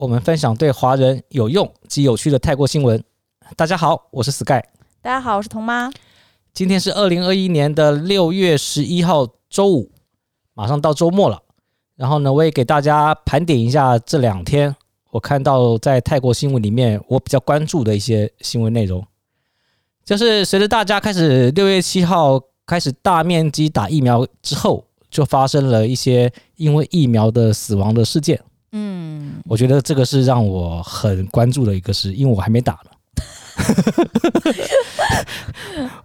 我们分享对华人有用及有趣的泰国新闻。大家好，我是 Sky。大家好，我是童妈。今天是二零二一年的六月十一号，周五，马上到周末了。然后呢，我也给大家盘点一下这两天我看到在泰国新闻里面我比较关注的一些新闻内容。就是随着大家开始六月七号开始大面积打疫苗之后，就发生了一些因为疫苗的死亡的事件。嗯，我觉得这个是让我很关注的一个事，因为我还没打呢。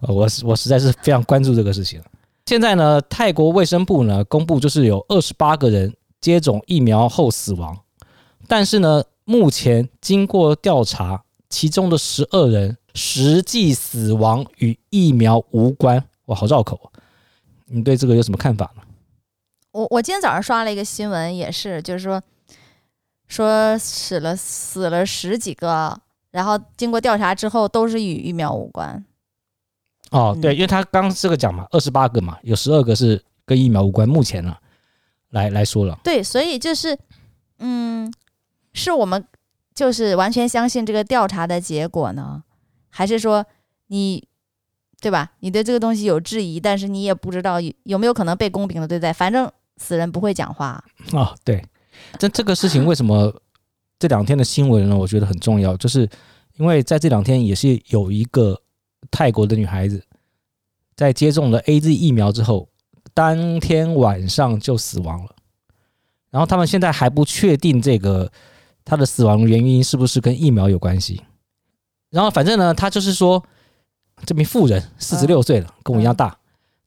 我我实在是非常关注这个事情。现在呢，泰国卫生部呢公布，就是有二十八个人接种疫苗后死亡，但是呢，目前经过调查，其中的十二人实际死亡与疫苗无关。哇，好绕口啊！你对这个有什么看法呢？我我今天早上刷了一个新闻，也是，就是说。说死了死了十几个，然后经过调查之后都是与疫苗无关。哦，对，因为他刚这个讲嘛，二十八个嘛，有十二个是跟疫苗无关。目前呢，来来说了。对，所以就是，嗯，是我们就是完全相信这个调查的结果呢，还是说你对吧？你对这个东西有质疑，但是你也不知道有有没有可能被公平的对待。反正死人不会讲话。哦，对。这这个事情为什么这两天的新闻呢？我觉得很重要，就是因为在这两天也是有一个泰国的女孩子在接种了 AZ 疫苗之后，当天晚上就死亡了。然后他们现在还不确定这个她的死亡原因是不是跟疫苗有关系。然后反正呢，她就是说这名妇人四十六岁了，跟我一样大。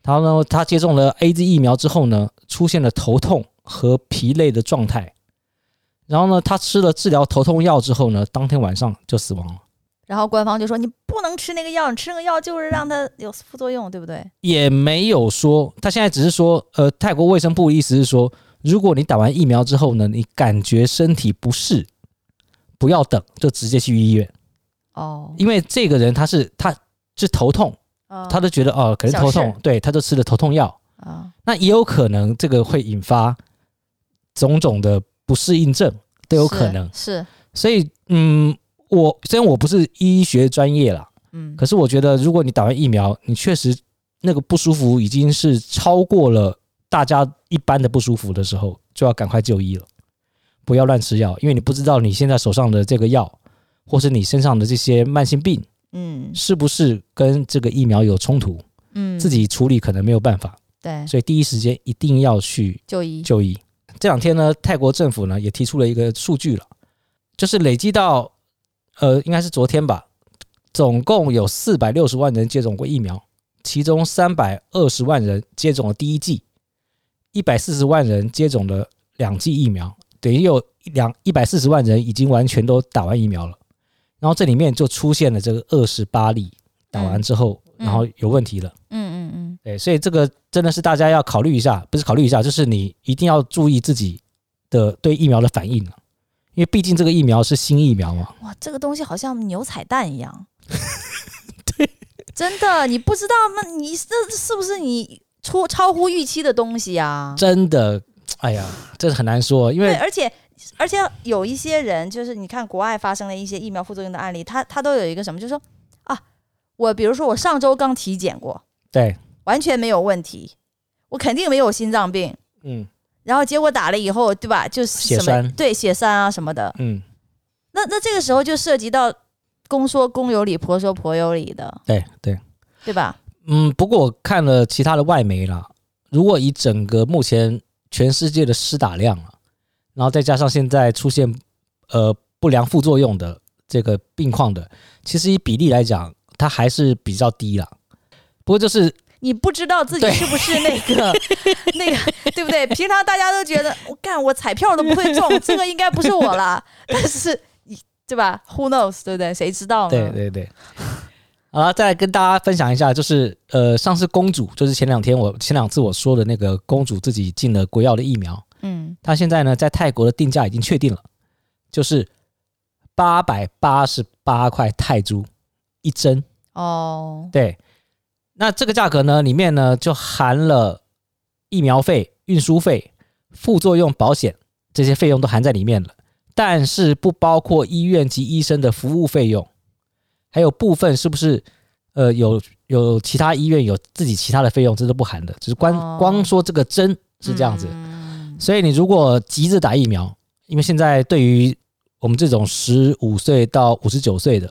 然后呢，她接种了 AZ 疫苗之后呢，出现了头痛。和疲累的状态，然后呢，他吃了治疗头痛药之后呢，当天晚上就死亡了。然后官方就说：“你不能吃那个药，你吃那个药就是让它有副作用，对不对？”也没有说，他现在只是说，呃，泰国卫生部的意思是说，如果你打完疫苗之后呢，你感觉身体不适，不要等，就直接去医院。哦，因为这个人他是他是头痛，哦、他都觉得哦，可能头痛，对，他就吃了头痛药啊，哦、那也有可能这个会引发。种种的不适应症都有可能。是，是，所以嗯，我虽然我不是医学专业啦，嗯，可是我觉得如果你打完疫苗，你确实那个不舒服已经是超过了大家一般的不舒服的时候，就要赶快就医了，不要乱吃药，因为你不知道你现在手上的这个药，或是你身上的这些慢性病，嗯，是不是跟这个疫苗有冲突，嗯，自己处理可能没有办法，对，所以第一时间一定要去就医。就医。这两天呢，泰国政府呢也提出了一个数据了，就是累计到，呃，应该是昨天吧，总共有四百六十万人接种过疫苗，其中三百二十万人接种了第一剂，一百四十万人接种了两剂疫苗，等于有两一百四十万人已经完全都打完疫苗了，然后这里面就出现了这个二十八例打完之后，然后有问题了。嗯嗯嗯，对，所以这个真的是大家要考虑一下，不是考虑一下，就是你一定要注意自己的对疫苗的反应，因为毕竟这个疫苗是新疫苗嘛。哇，这个东西好像牛彩蛋一样。对，真的，你不知道吗？你这是不是你出超乎预期的东西呀？真的，哎呀，这是很难说，因为而且而且有一些人，就是你看国外发生的一些疫苗副作用的案例，他他都有一个什么，就是说啊，我比如说我上周刚体检过。对，完全没有问题，我肯定没有心脏病。嗯，然后结果打了以后，对吧？就是血栓，对，血栓啊什么的。嗯，那那这个时候就涉及到公说公有理，婆说婆有理的。对对，对吧？嗯，不过我看了其他的外媒了，如果以整个目前全世界的施打量啊，然后再加上现在出现呃不良副作用的这个病况的，其实以比例来讲，它还是比较低啦。不过就是你不知道自己是不是那个 那个对不对？平常大家都觉得我干我彩票都不会中，这个应该不是我啦。但是对吧？Who knows，对不对？谁知道呢？对对对。好了，再来跟大家分享一下，就是呃，上次公主，就是前两天我前两次我说的那个公主自己进了国药的疫苗，嗯，她现在呢在泰国的定价已经确定了，就是八百八十八块泰铢一针。哦，对，那这个价格呢里面呢就含了疫苗费、运输费、副作用保险这些费用都含在里面了，但是不包括医院及医生的服务费用。还有部分是不是，呃，有有其他医院有自己其他的费用，这都不含的，只是光、哦、光说这个针是这样子。嗯、所以你如果急着打疫苗，因为现在对于我们这种十五岁到五十九岁的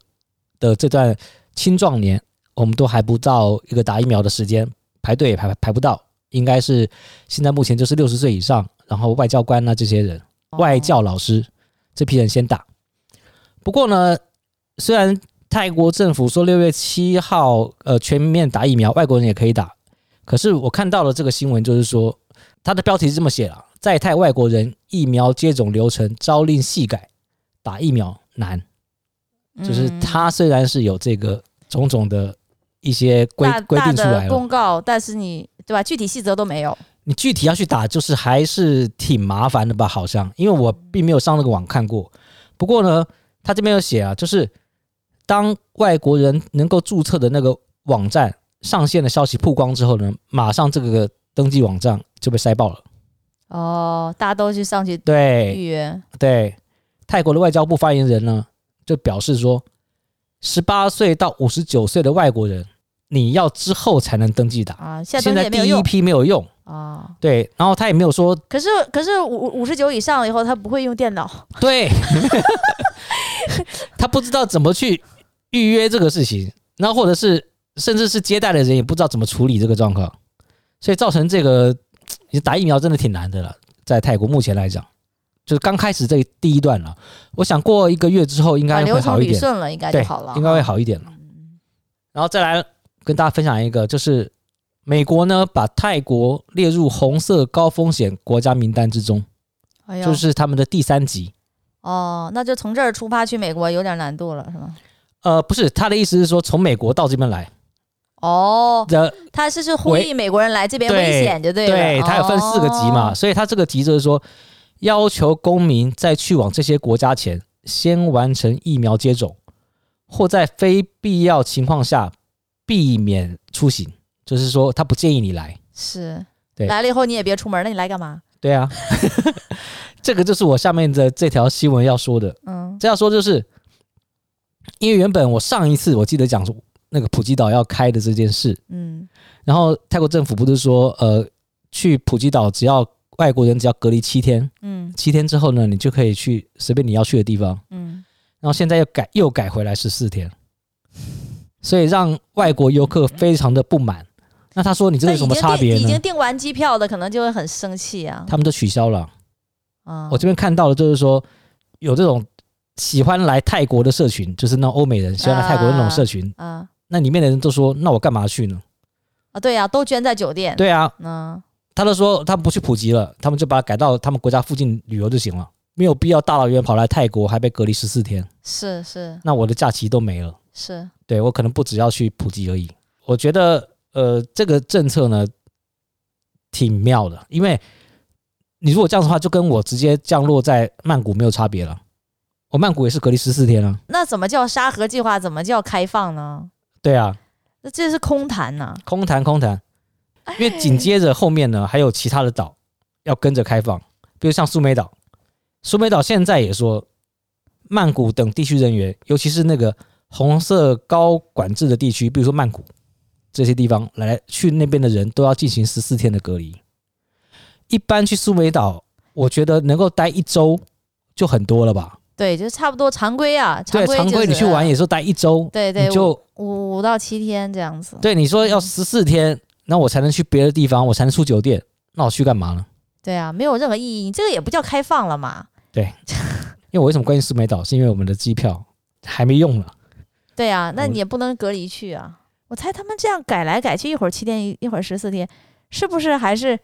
的这段青壮年，我们都还不到一个打疫苗的时间，排队也排排不到，应该是现在目前就是六十岁以上，然后外交官啊这些人，外教老师、哦、这批人先打。不过呢，虽然泰国政府说六月七号，呃，全面打疫苗，外国人也可以打。可是我看到了这个新闻，就是说它的标题是这么写了：在泰外国人疫苗接种流程朝令夕改，打疫苗难。就是它虽然是有这个种种的一些规规定出来了公告，但是你对吧？具体细则都没有。你具体要去打，就是还是挺麻烦的吧？好像，因为我并没有上那个网看过。不过呢，他这边有写啊，就是。当外国人能够注册的那个网站上线的消息曝光之后呢，马上这个登记网站就被塞爆了。哦，大家都去上去对预约。对，泰国的外交部发言人呢就表示说，十八岁到五十九岁的外国人，你要之后才能登记打啊。现在第一批没有用啊。对，然后他也没有说。可是可是五五十九以上了以后，他不会用电脑。对，他不知道怎么去。预约这个事情，那或者是甚至是接待的人也不知道怎么处理这个状况，所以造成这个你打疫苗真的挺难的了。在泰国目前来讲，就是刚开始这第一段了。我想过一个月之后应该会好一点，顺了应该就好了，应该会好一点了。然后再来跟大家分享一个，就是美国呢把泰国列入红色高风险国家名单之中，就是他们的第三级。哦，那就从这儿出发去美国有点难度了，是吗？呃，不是，他的意思是说从美国到这边来，哦，他是是呼吁美国人来这边危险，就对了。对，他有分四个级嘛，哦、所以他这个级就是说，要求公民在去往这些国家前，先完成疫苗接种，或在非必要情况下避免出行，就是说他不建议你来。是，对，来了以后你也别出门，那你来干嘛？对啊，这个就是我下面的这条新闻要说的。嗯，这样说就是。因为原本我上一次我记得讲说那个普吉岛要开的这件事，嗯，然后泰国政府不是说，呃，去普吉岛只要外国人只要隔离七天，嗯，七天之后呢，你就可以去随便你要去的地方，嗯，然后现在又改又改回来十四天，所以让外国游客非常的不满。那他说你这有什么差别呢？已经订完机票的可能就会很生气啊。他们都取消了，啊，我这边看到的就是说有这种。喜欢来泰国的社群，就是那欧美人喜欢来泰国的那种社群。嗯、啊，啊、那里面的人都说：“那我干嘛去呢？”啊，对呀、啊，都捐在酒店。对啊，嗯，他都说他们不去普及了，他们就把它改到他们国家附近旅游就行了，没有必要大老远跑来泰国，还被隔离十四天。是是，那我的假期都没了。是，对我可能不只要去普及而已。我觉得，呃，这个政策呢，挺妙的，因为你如果这样的话，就跟我直接降落在曼谷没有差别了。我曼谷也是隔离十四天啊，那怎么叫沙盒计划？怎么叫开放呢？对啊，那这是空谈呐、啊，空谈空谈。因为紧接着后面呢，还有其他的岛要跟着开放，比如像苏梅岛。苏梅岛现在也说，曼谷等地区人员，尤其是那个红色高管制的地区，比如说曼谷这些地方，来去那边的人都要进行十四天的隔离。一般去苏梅岛，我觉得能够待一周就很多了吧。对，就差不多常规啊。常规、常规你去玩也是待一周，对对，就五五到七天这样子。对，你说要十四天，那我才能去别的地方，我才能出酒店，那我去干嘛呢？对啊，没有任何意义。你这个也不叫开放了嘛？对，因为我为什么关心苏梅岛，是因为我们的机票还没用呢。对啊，那你也不能隔离去啊。我猜他们这样改来改去，一会儿七天，一会儿十四天，是不是还是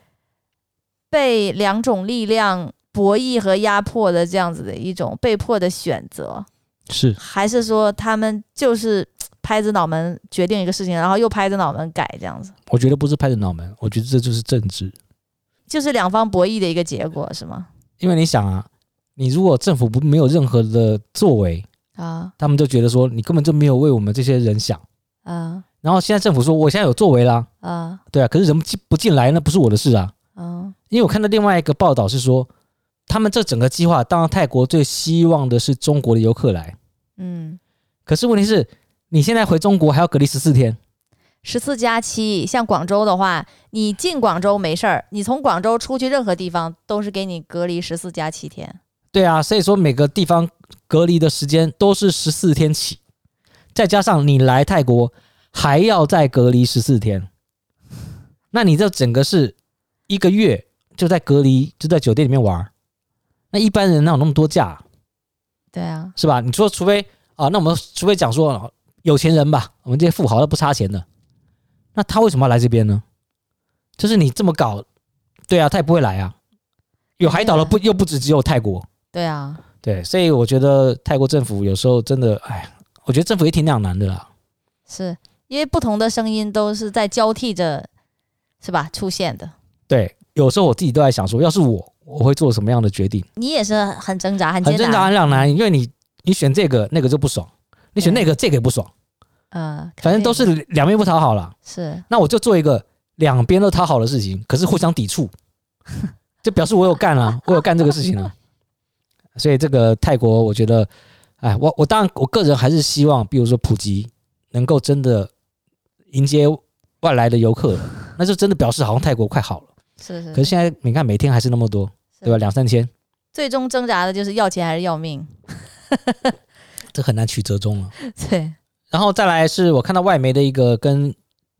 被两种力量博弈和压迫的这样子的一种被迫的选择，是还是说他们就是拍着脑门决定一个事情，然后又拍着脑门改这样子？我觉得不是拍着脑门，我觉得这就是政治，就是两方博弈的一个结果，是吗？因为你想啊，你如果政府不没有任何的作为啊，他们就觉得说你根本就没有为我们这些人想啊。然后现在政府说我现在有作为啦，啊，对啊，可是人进不进来那不是我的事啊。嗯，因为我看到另外一个报道是说，他们这整个计划，当然泰国最希望的是中国的游客来，嗯，可是问题是，你现在回中国还要隔离十四天，十四加七，像广州的话，你进广州没事儿，你从广州出去任何地方都是给你隔离十四加七天。对啊，所以说每个地方隔离的时间都是十四天起，再加上你来泰国还要再隔离十四天，那你这整个是。一个月就在隔离，就在酒店里面玩，那一般人哪有那么多假？对啊，是吧？你说，除非啊，那我们除非讲说有钱人吧，我们这些富豪都不差钱的，那他为什么要来这边呢？就是你这么搞，对啊，他也不会来啊。有海岛的不又不止只有泰国，对啊，对，所以我觉得泰国政府有时候真的，哎，我觉得政府也挺两难的啦。是因为不同的声音都是在交替着，是吧？出现的。对，有时候我自己都在想说，要是我，我会做什么样的决定？你也是很挣扎，很很挣扎，很两难，因为你你选这个，那个就不爽；你选那个，这个也不爽。嗯，反正都是两边不讨好了。是，那我就做一个两边都讨好的事情，可是互相抵触，就表示我有干啊，我有干这个事情啊。所以这个泰国，我觉得，哎，我我当然我个人还是希望，比如说普吉能够真的迎接外来的游客，那就真的表示好像泰国快好了。是是，可是现在你看，每天还是那么多，对吧？两三千，最终挣扎的就是要钱还是要命，这很难取折中了。对，然后再来是我看到外媒的一个跟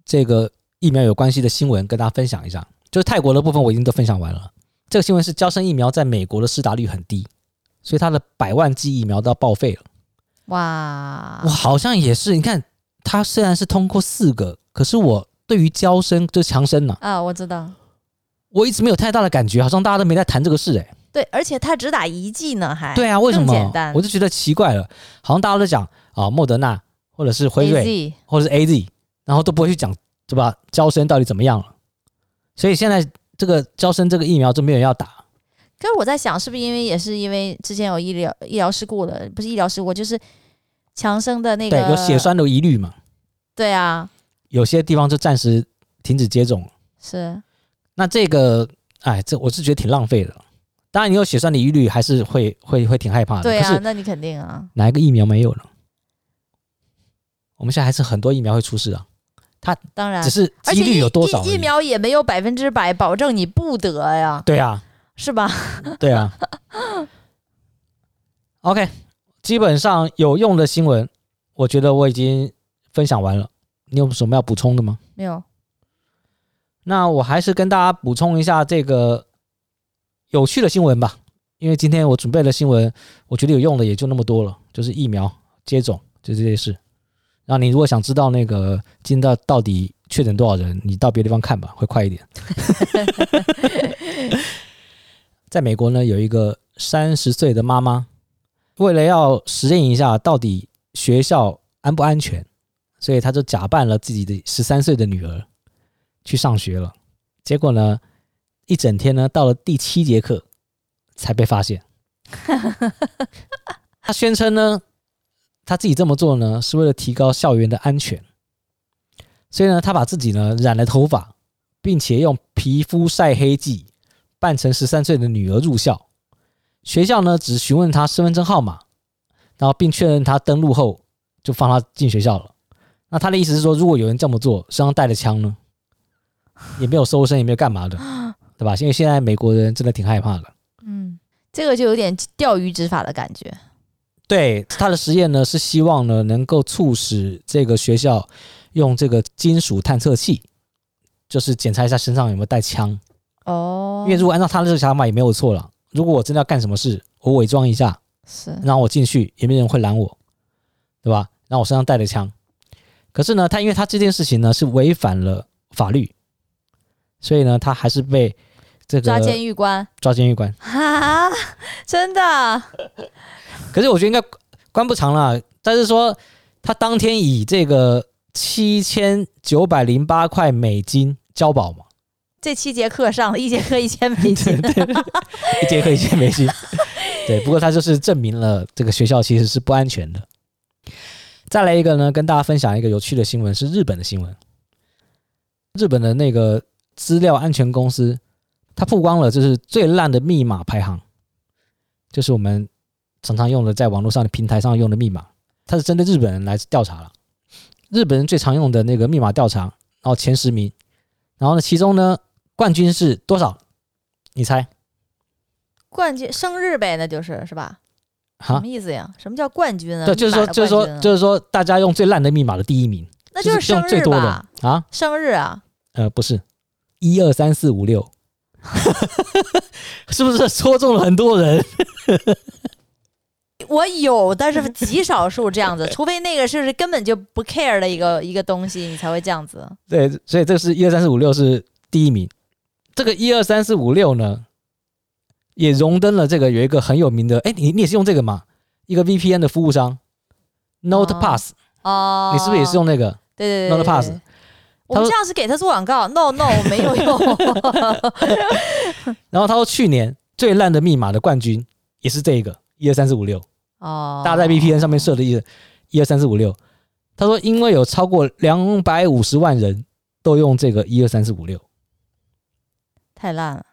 这个疫苗有关系的新闻，跟大家分享一下。就是泰国的部分我已经都分享完了。这个新闻是胶生疫苗在美国的施打率很低，所以它的百万剂疫苗都要报废了。哇，我好像也是。你看，它虽然是通过四个，可是我对于胶生就是强生呢啊，我知道。我一直没有太大的感觉，好像大家都没在谈这个事哎、欸。对，而且他只打一剂呢，还对啊，为什么？简单，我就觉得奇怪了，好像大家都讲啊，莫德纳或者是辉瑞或者是 AZ，然后都不会去讲对吧？娇生到底怎么样了？所以现在这个娇生这个疫苗就没有人要打。可是我在想，是不是因为也是因为之前有医疗医疗事故了？不是医疗事故，就是强生的那个对有血栓的疑虑嘛？对啊，有些地方就暂时停止接种。是。那这个，哎，这我是觉得挺浪费的。当然，你有血栓的疑虑，还是会会会挺害怕的。对啊，那你肯定啊。哪一个疫苗没有了？我们现在还是很多疫苗会出事啊。它当然只是几率有多少疫？疫苗也没有百分之百保证你不得呀。对啊，是吧？对啊。OK，基本上有用的新闻，我觉得我已经分享完了。你有什么要补充的吗？没有。那我还是跟大家补充一下这个有趣的新闻吧，因为今天我准备的新闻，我觉得有用的也就那么多了，就是疫苗接种，就这些事。然后你如果想知道那个今到到底确诊多少人，你到别的地方看吧，会快一点。在美国呢，有一个三十岁的妈妈，为了要实验一下到底学校安不安全，所以她就假扮了自己的十三岁的女儿。去上学了，结果呢，一整天呢，到了第七节课才被发现。他宣称呢，他自己这么做呢，是为了提高校园的安全。所以呢，他把自己呢染了头发，并且用皮肤晒黑剂扮成十三岁的女儿入校。学校呢只询问他身份证号码，然后并确认他登录后，就放他进学校了。那他的意思是说，如果有人这么做，身上带着枪呢？也没有搜身，也没有干嘛的，对吧？因为现在美国人真的挺害怕的。嗯，这个就有点钓鱼执法的感觉。对，他的实验呢，是希望呢能够促使这个学校用这个金属探测器，就是检查一下身上有没有带枪。哦。因为如果按照他的这个想法也没有错了。如果我真的要干什么事，我伪装一下，是，然后我进去也没人会拦我，对吧？然后我身上带着枪。可是呢，他因为他这件事情呢是违反了法律。所以呢，他还是被这个抓监狱关，抓监狱关啊！真的？可是我觉得应该关不长了，但是说他当天以这个七千九百零八块美金交保嘛。这七节课上了一节课一千美金，对，对，一节课一千美金。对，不过他就是证明了这个学校其实是不安全的。再来一个呢，跟大家分享一个有趣的新闻，是日本的新闻。日本的那个资料安全公司，它曝光了就是最烂的密码排行，就是我们常常用的在网络上的平台上用的密码。它是针对日本人来调查了，日本人最常用的那个密码调查，然后前十名，然后呢，其中呢。冠军是多少？你猜？冠军生日呗，那就是是吧？什么意思呀？什么叫冠军啊？对，就是说，就是说，就是说，大家用最烂的密码的第一名，那就是生日最多的啊？生日啊？呃，不是，一二三四五六，是不是戳中了很多人？我有，但是极少数这样子，除非那个是根本就不 care 的一个一个东西，你才会这样子。对，所以这是一二三四五六是第一名。这个一二三四五六呢，也荣登了这个有一个很有名的，哎，你你也是用这个吗？一个 VPN 的服务商，NotePass 哦，你是不是也是用那个？对对对，NotePass。我们这样是给他做广告？No No，我没有用。然后他说，去年最烂的密码的冠军也是这个一二三四五六哦，大家在 VPN 上面设的一一二三四五六。他说，因为有超过两百五十万人都用这个一二三四五六。太烂了。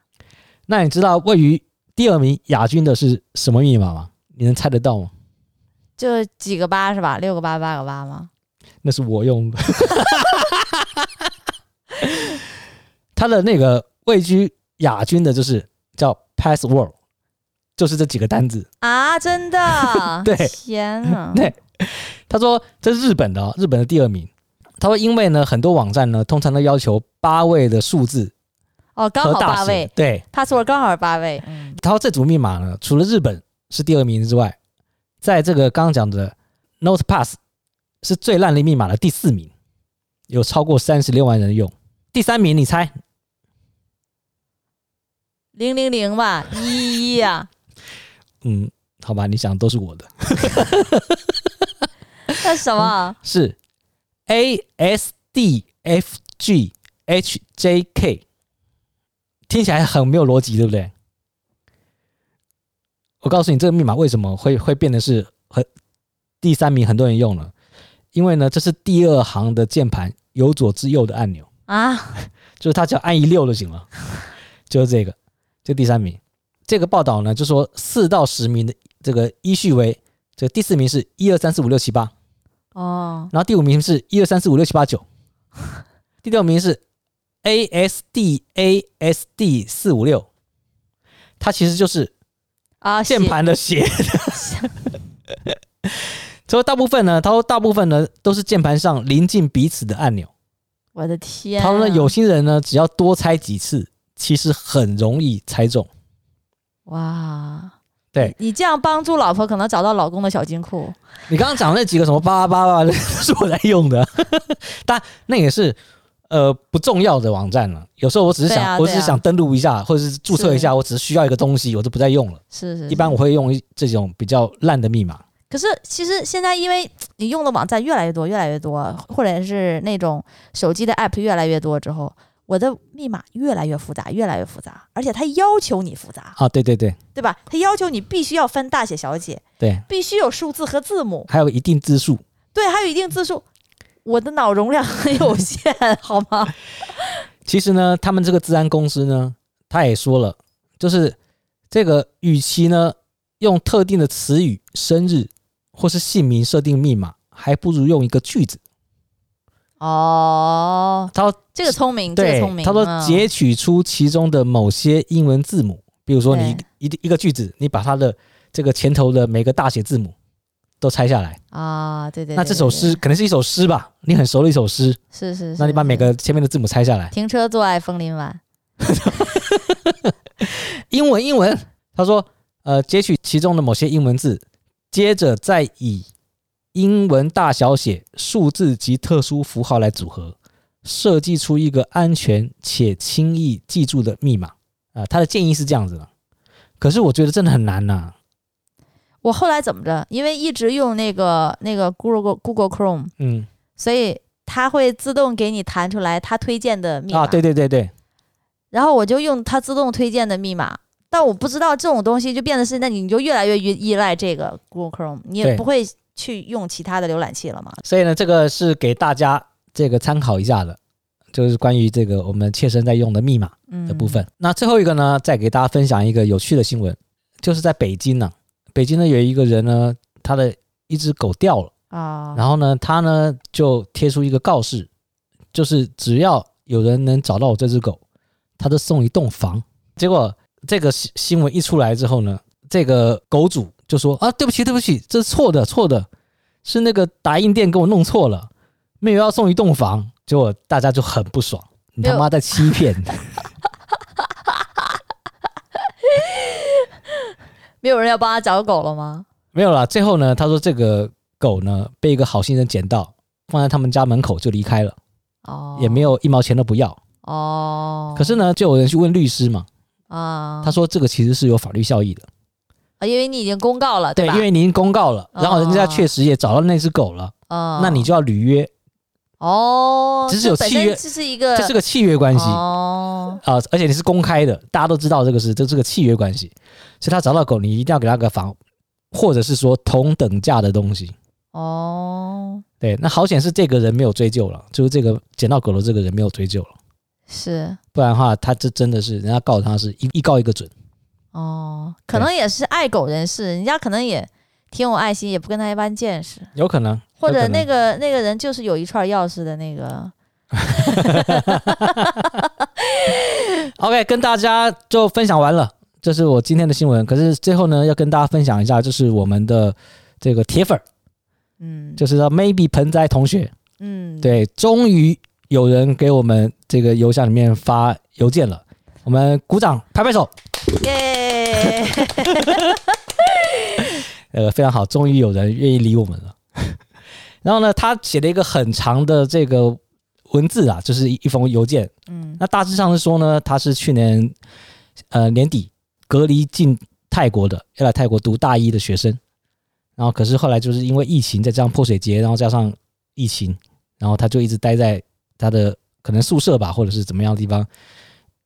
那你知道位于第二名亚军的是什么密码吗？你能猜得到吗？就几个八是吧？六个八，八个八吗？那是我用的。他的那个位居亚军的就是叫 password，就是这几个单字啊！真的？对，天呐！对，他说这是日本的，哦日本的第二名。他说因为呢，很多网站呢，通常都要求八位的数字。哦，刚好八位，对，，password 刚好是八位。嗯，然后这组密码呢，除了日本是第二名之外，在这个刚刚讲的 NotePass 是最烂的密码的第四名，有超过三十六万人用。第三名你猜？零零零吧，一一一啊。嗯，好吧，你想都是我的。那什么？是 A S D F G H J K。听起来很没有逻辑，对不对？我告诉你，这个密码为什么会会变得是很第三名，很多人用了，因为呢，这是第二行的键盘由左至右的按钮啊，就是他只要按一六就行了，就是这个，就第三名。这个报道呢，就说四到十名的这个依序为，这个第四名是一二三四五六七八哦，然后第五名是一二三四五六七八九，第六名是。A S D A S D 四五六，它其实就是啊键盘的写的。所以大部分呢，他说大部分呢都是键盘上临近彼此的按钮。我的天、啊！他说呢，有心人呢只要多猜几次，其实很容易猜中。哇！对你，这样帮助老婆可能找到老公的小金库。你刚刚讲那几个什么八八八八，是我在用的，但那也是。呃，不重要的网站了。有时候我只是想，啊啊、我只是想登录一下，或者是注册一下，我只是需要一个东西，我就不再用了。是是，是。一般我会用这种比较烂的密码。可是其实现在，因为你用的网站越来越多，越来越多，或者是那种手机的 app 越来越多之后，我的密码越来越复杂，越来越复杂，而且它要求你复杂。啊，对对对，对吧？它要求你必须要分大写小写，对，必须有数字和字母，还有一定字数。对，还有一定字数。我的脑容量很有限，好吗？其实呢，他们这个治安公司呢，他也说了，就是这个，与其呢用特定的词语、生日或是姓名设定密码，还不如用一个句子。哦，他说这个聪明，对，这个聪明。他说截取出其中的某些英文字母，比如说你一一个句子，你把它的这个前头的每个大写字母。都拆下来啊，对对，对，对，对，那这首诗可能是一首诗吧？你很熟的一首诗，是是，是。那你把每个前面的字母拆下来。停车坐爱枫林晚。英文英文，他说，呃，截取其中的某些英文字，接着再以英文大小写、数字及特殊符号来组合，设计出一个安全且轻易记住的密码。啊、呃，他的建议是这样子的，可是我觉得真的很难呐、啊。我后来怎么着？因为一直用那个那个 Google Google Chrome，嗯，所以它会自动给你弹出来它推荐的密码。啊，对对对对。然后我就用它自动推荐的密码，但我不知道这种东西就变得是，那你就越来越依依赖这个 Google Chrome，你也不会去用其他的浏览器了嘛。所以呢，这个是给大家这个参考一下的，就是关于这个我们切身在用的密码的部分。嗯、那最后一个呢，再给大家分享一个有趣的新闻，就是在北京呢，北京呢有一个人呢，他的一只狗掉了啊，然后呢，他呢就贴出一个告示，就是只要有人能找到我这只狗。他就送一栋房，结果这个新新闻一出来之后呢，这个狗主就说啊，对不起，对不起，这是错的，错的，是那个打印店给我弄错了，没有要送一栋房。结果大家就很不爽，你他妈在欺骗！没有人要帮他找狗了吗？没有啦。最后呢，他说这个狗呢被一个好心人捡到，放在他们家门口就离开了，哦，也没有一毛钱都不要。哦，可是呢，就有人去问律师嘛，啊，他说这个其实是有法律效益的，啊，因为你已经公告了，对吧？对，因为你已经公告了，然后人家确实也找到那只狗了，啊，那你就要履约，哦，这是有契约，这是一个，这是个契约关系，哦，啊，而且你是公开的，大家都知道这个是，这是个契约关系，所以他找到狗，你一定要给他个房，或者是说同等价的东西，哦，对，那好险是这个人没有追究了，就是这个捡到狗的这个人没有追究了。是，不然的话，他这真的是人家告他是一一告一个准。哦，可能也是爱狗人士，人家可能也挺有爱心，也不跟他一般见识。有可能，或者那个那个人就是有一串钥匙的那个。OK，跟大家就分享完了，这是我今天的新闻。可是最后呢，要跟大家分享一下，就是我们的这个铁粉，嗯，就是说 Maybe 盆栽同学，嗯，对，终于。有人给我们这个邮箱里面发邮件了，我们鼓掌拍拍手，耶！呃，非常好，终于有人愿意理我们了。然后呢，他写了一个很长的这个文字啊，就是一封邮件。嗯，那大致上是说呢，他是去年呃年底隔离进泰国的，要来泰国读大一的学生。然后可是后来就是因为疫情，再加上泼水节，然后加上疫情，然后他就一直待在。他的可能宿舍吧，或者是怎么样的地方，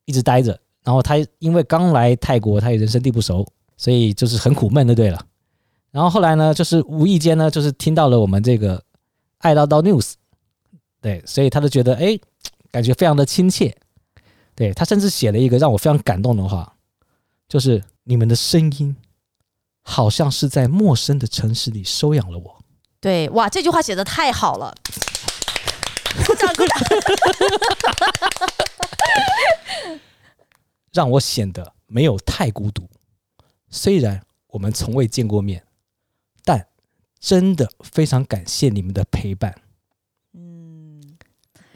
一直待着。然后他因为刚来泰国，他也人生地不熟，所以就是很苦闷的，对了。然后后来呢，就是无意间呢，就是听到了我们这个爱叨叨 news，对，所以他就觉得哎，感觉非常的亲切。对，他甚至写了一个让我非常感动的话，就是你们的声音好像是在陌生的城市里收养了我。对，哇，这句话写的太好了。鼓掌鼓掌，让我显得没有太孤独。虽然我们从未见过面，但真的非常感谢你们的陪伴。嗯，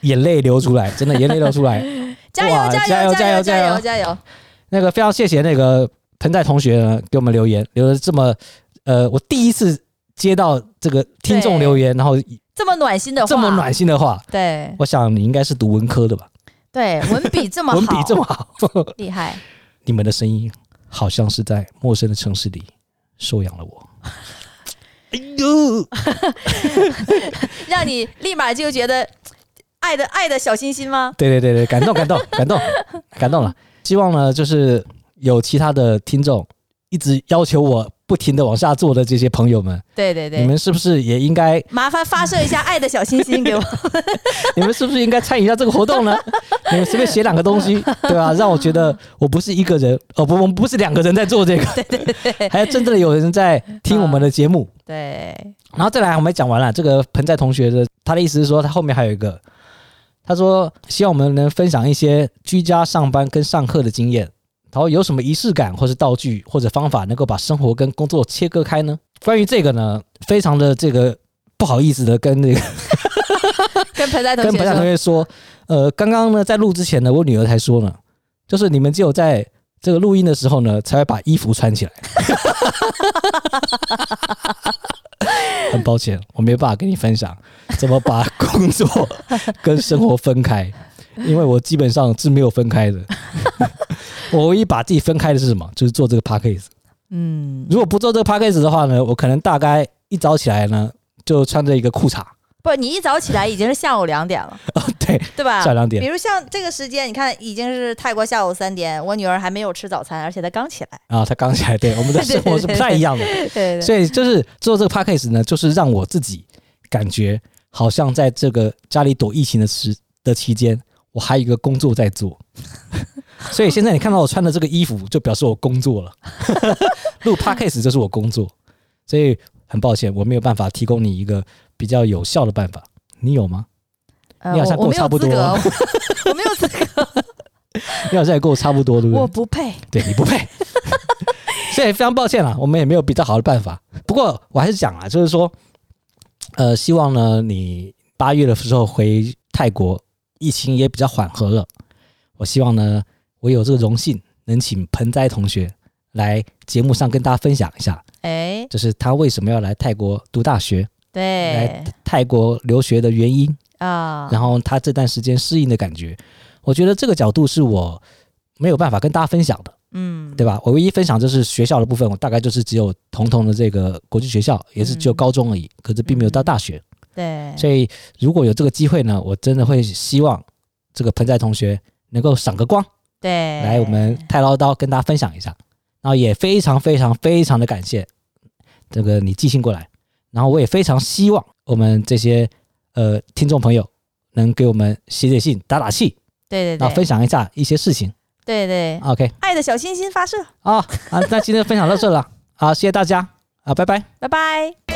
眼泪流出来，真的眼泪流出来。加油加油加油加油加油！那个非常谢谢那个盆栽同学呢，给我们留言，留了这么呃，我第一次接到这个听众留言，然后。这么暖心的话，这么暖心的话，对，我想你应该是读文科的吧？对，文笔这么 好，文笔这么好，厉害。你们的声音好像是在陌生的城市里收养了我。哎呦，让你立马就觉得爱的爱的小心心吗？对对对对，感动感动感动感动了。希望呢，就是有其他的听众一直要求我。不停的往下做的这些朋友们，对对对，你们是不是也应该麻烦发射一下爱的小心心给我？你们是不是应该参与一下这个活动呢？你们随便写两个东西，对吧？让我觉得我不是一个人，哦不，我们不是两个人在做这个，对对对，还有真正的有人在听我们的节目，对。然后再来，我们讲完了这个盆栽同学的，他的意思是说，他后面还有一个，他说希望我们能分享一些居家上班跟上课的经验。然后有什么仪式感，或是道具，或者方法，能够把生活跟工作切割开呢？关于这个呢，非常的这个不好意思的跟那个 跟彭在同学跟盆栽同学说，呃，刚刚呢在录之前呢，我女儿才说呢，就是你们只有在这个录音的时候呢，才会把衣服穿起来。很抱歉，我没有办法跟你分享怎么把工作跟生活分开，因为我基本上是没有分开的。我唯一把自己分开的是什么？就是做这个 p a c k a g e 嗯，如果不做这个 p a c k a g e 的话呢，我可能大概一早起来呢，就穿着一个裤衩。不，你一早起来已经是下午两点了，哦，对，对吧？下午两点。比如像这个时间，你看已经是泰国下午三点，我女儿还没有吃早餐，而且她刚起来。啊，她刚起来，对，我们的生活是 不太一样的。对，对，对，对，所以就是做这个 p a c k a g e 呢，就是让我自己感觉好像在这个家里躲疫情的时的期间，我还有一个工作在做。所以现在你看到我穿的这个衣服，就表示我工作了。录 podcast 就是我工作，所以很抱歉，我没有办法提供你一个比较有效的办法。你有吗？呃、你好像跟我差不多。我，我没有资格。你好像也跟我差不多，对不对？我不配。对，你不配。所以非常抱歉了，我们也没有比较好的办法。不过我还是讲啊，就是说，呃，希望呢，你八月的时候回泰国，疫情也比较缓和了。我希望呢。我有这个荣幸能请盆栽同学来节目上跟大家分享一下，哎，就是他为什么要来泰国读大学，对，来泰国留学的原因啊，然后他这段时间适应的感觉，我觉得这个角度是我没有办法跟大家分享的，嗯，对吧？我唯一分享就是学校的部分，我大概就是只有彤彤的这个国际学校，也是只有高中而已，可是并没有到大学，对，所以如果有这个机会呢，我真的会希望这个盆栽同学能够赏个光。对，来我们太唠叨跟大家分享一下，然后也非常非常非常的感谢这个你寄信过来，然后我也非常希望我们这些呃听众朋友能给我们写写信打打气，对对对，然后分享一下一些事情，对对，OK，爱的小心心发射，啊，啊，那今天分享到这了，好，谢谢大家，啊，拜拜，拜拜。